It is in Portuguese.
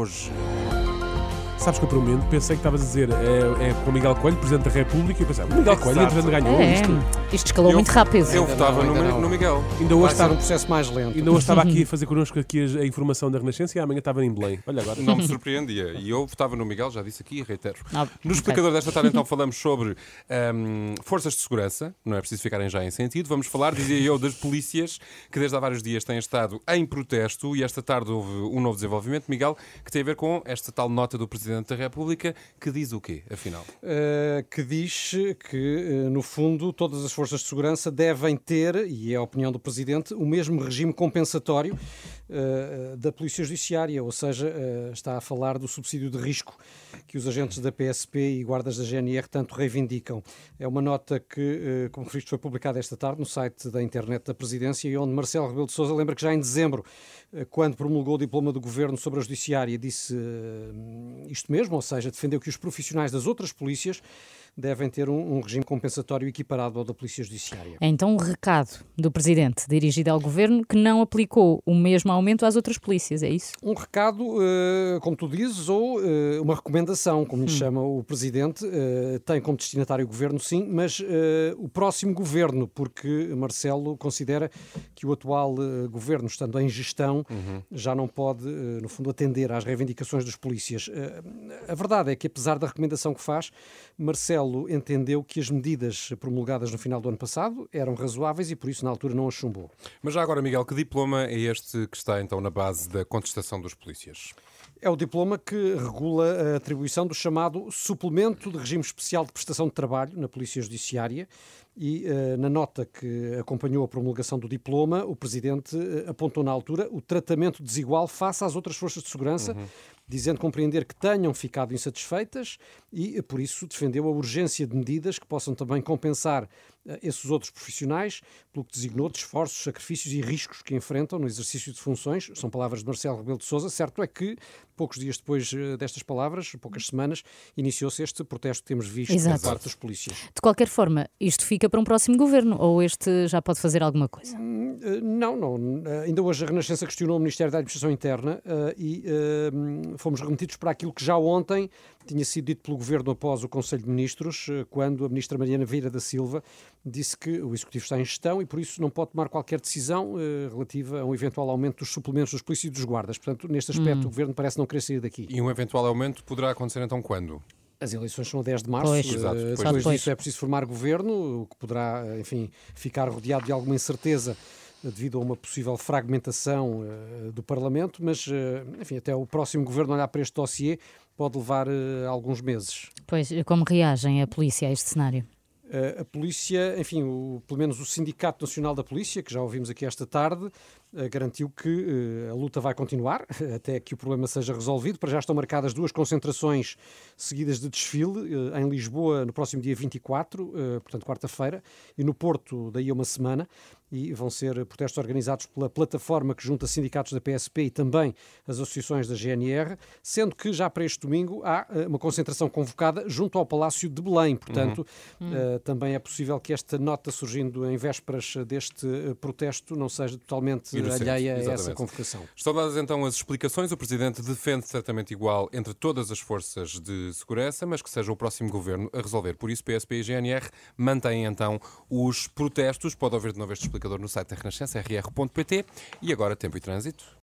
hoje. Sabes que eu por um momento pensei que estavas a dizer é, é com o Miguel Coelho, Presidente da República, e eu pensei, o Miguel Coelho, entretanto, ganhou É, isto. isto escalou Eu- muito rápido. Eu Ainda votava não, no, no Miguel. Ainda hoje, está, um processo mais lento. ainda hoje estava aqui a fazer connosco aqui a, a informação da Renascença e amanhã estava em Belém. Olha agora. Não me surpreendia. E eu votava no Miguel, já disse aqui e reitero. Ah, No explicador desta tarde, então, falamos sobre ahm, forças de segurança. Não é preciso ficarem já em sentido. Vamos falar, dizia eu, das polícias que desde há vários dias têm estado em protesto e esta tarde houve um novo desenvolvimento, Miguel, que tem a ver com esta tal nota do Presidente da República que diz o quê, afinal? Uh, que diz que, uh, no fundo, todas as forças de segurança devem ter, e é a opinião do Presidente, o mesmo regime compensatório uh, da Polícia Judiciária, ou seja, uh, está a falar do subsídio de risco que os agentes da PSP e guardas da GNR tanto reivindicam. É uma nota que, uh, como referido, foi publicada esta tarde no site da internet da Presidência e onde Marcelo Rebelo de Sousa lembra que já em dezembro, quando promulgou o diploma do Governo sobre a Judiciária, disse isto mesmo, ou seja, defendeu que os profissionais das outras polícias devem ter um, um regime compensatório equiparado ao da Polícia Judiciária. É então um recado do Presidente dirigido ao Governo que não aplicou o mesmo aumento às outras polícias, é isso? Um recado, eh, como tu dizes, ou eh, uma recomendação, como lhe chama o Presidente, eh, tem como destinatário o Governo, sim, mas o próximo Governo, porque Marcelo considera que o atual Governo, estando em gestão, já não pode, no fundo, atender às reivindicações dos polícias. A verdade é que, apesar da recomendação que faz, Marcelo entendeu que as medidas promulgadas no final do ano passado eram razoáveis e, por isso, na altura, não as chumbou. Mas já agora, Miguel, que diploma é este que está então na base da contestação dos polícias? É o diploma que regula a atribuição do chamado Suplemento de Regime Especial de Prestação de Trabalho na Polícia Judiciária. E eh, na nota que acompanhou a promulgação do diploma, o Presidente eh, apontou na altura o tratamento desigual face às outras forças de segurança, dizendo compreender que tenham ficado insatisfeitas e, eh, por isso, defendeu a urgência de medidas que possam também compensar esses outros profissionais pelo que designou de esforços, sacrifícios e riscos que enfrentam no exercício de funções. São palavras de Marcelo Rebelo de Sousa. Certo é que, poucos dias depois eh, destas palavras, poucas semanas, iniciou-se este protesto que temos visto Exato. por parte dos polícias. De qualquer forma, isto fica para um próximo Governo ou este já pode fazer alguma coisa? Eh, Não, não. Eh, Ainda hoje a Renascença questionou o Ministério da Administração Interna eh, e eh, fomos remetidos para aquilo que já ontem tinha sido dito pelo Governo após o Conselho de Ministros, eh, quando a Ministra Mariana Vieira da Silva disse que o Executivo está em gestão e por isso não pode tomar qualquer decisão eh, relativa a um eventual aumento dos suplementos dos polícias e dos guardas. Portanto, neste aspecto, o Governo parece não querer sair daqui. E um eventual aumento poderá acontecer então quando? As eleições são a 10 de março. Pois. eh, Exato, depois depois disso. é preciso formar governo, o que poderá, eh, enfim, ficar rodeado de alguma incerteza eh, devido a uma possível fragmentação eh, do Parlamento, mas, eh, enfim, até o próximo governo olhar para este dossiê pode levar eh, alguns meses. Pois, como reagem a polícia a este cenário? Eh, A polícia, enfim, o- pelo menos o Sindicato Nacional da Polícia, que já ouvimos aqui esta tarde, garantiu que eh, a luta vai continuar até que o problema seja resolvido. Para já estão marcadas duas concentrações seguidas de desfile eh, em Lisboa no próximo dia 24, eh, portanto quarta-feira, e no Porto daí a uma semana. E vão ser protestos organizados pela plataforma que junta sindicatos da PSP e também as associações da GNR, sendo que já para este domingo há eh, uma concentração convocada junto ao Palácio de Belém. Portanto, eh, também é possível que esta nota surgindo em vésperas deste eh, protesto não seja totalmente alheia a essa exatamente. convocação. Estão dadas então as explicações. O Presidente defende tratamento igual entre todas as forças de segurança, mas que seja o próximo governo a resolver. Por isso, PSP e GNR mantêm então os protestos. Pode ouvir de novo este explicador no site da Renascença, rr.pt. E agora, tempo e trânsito.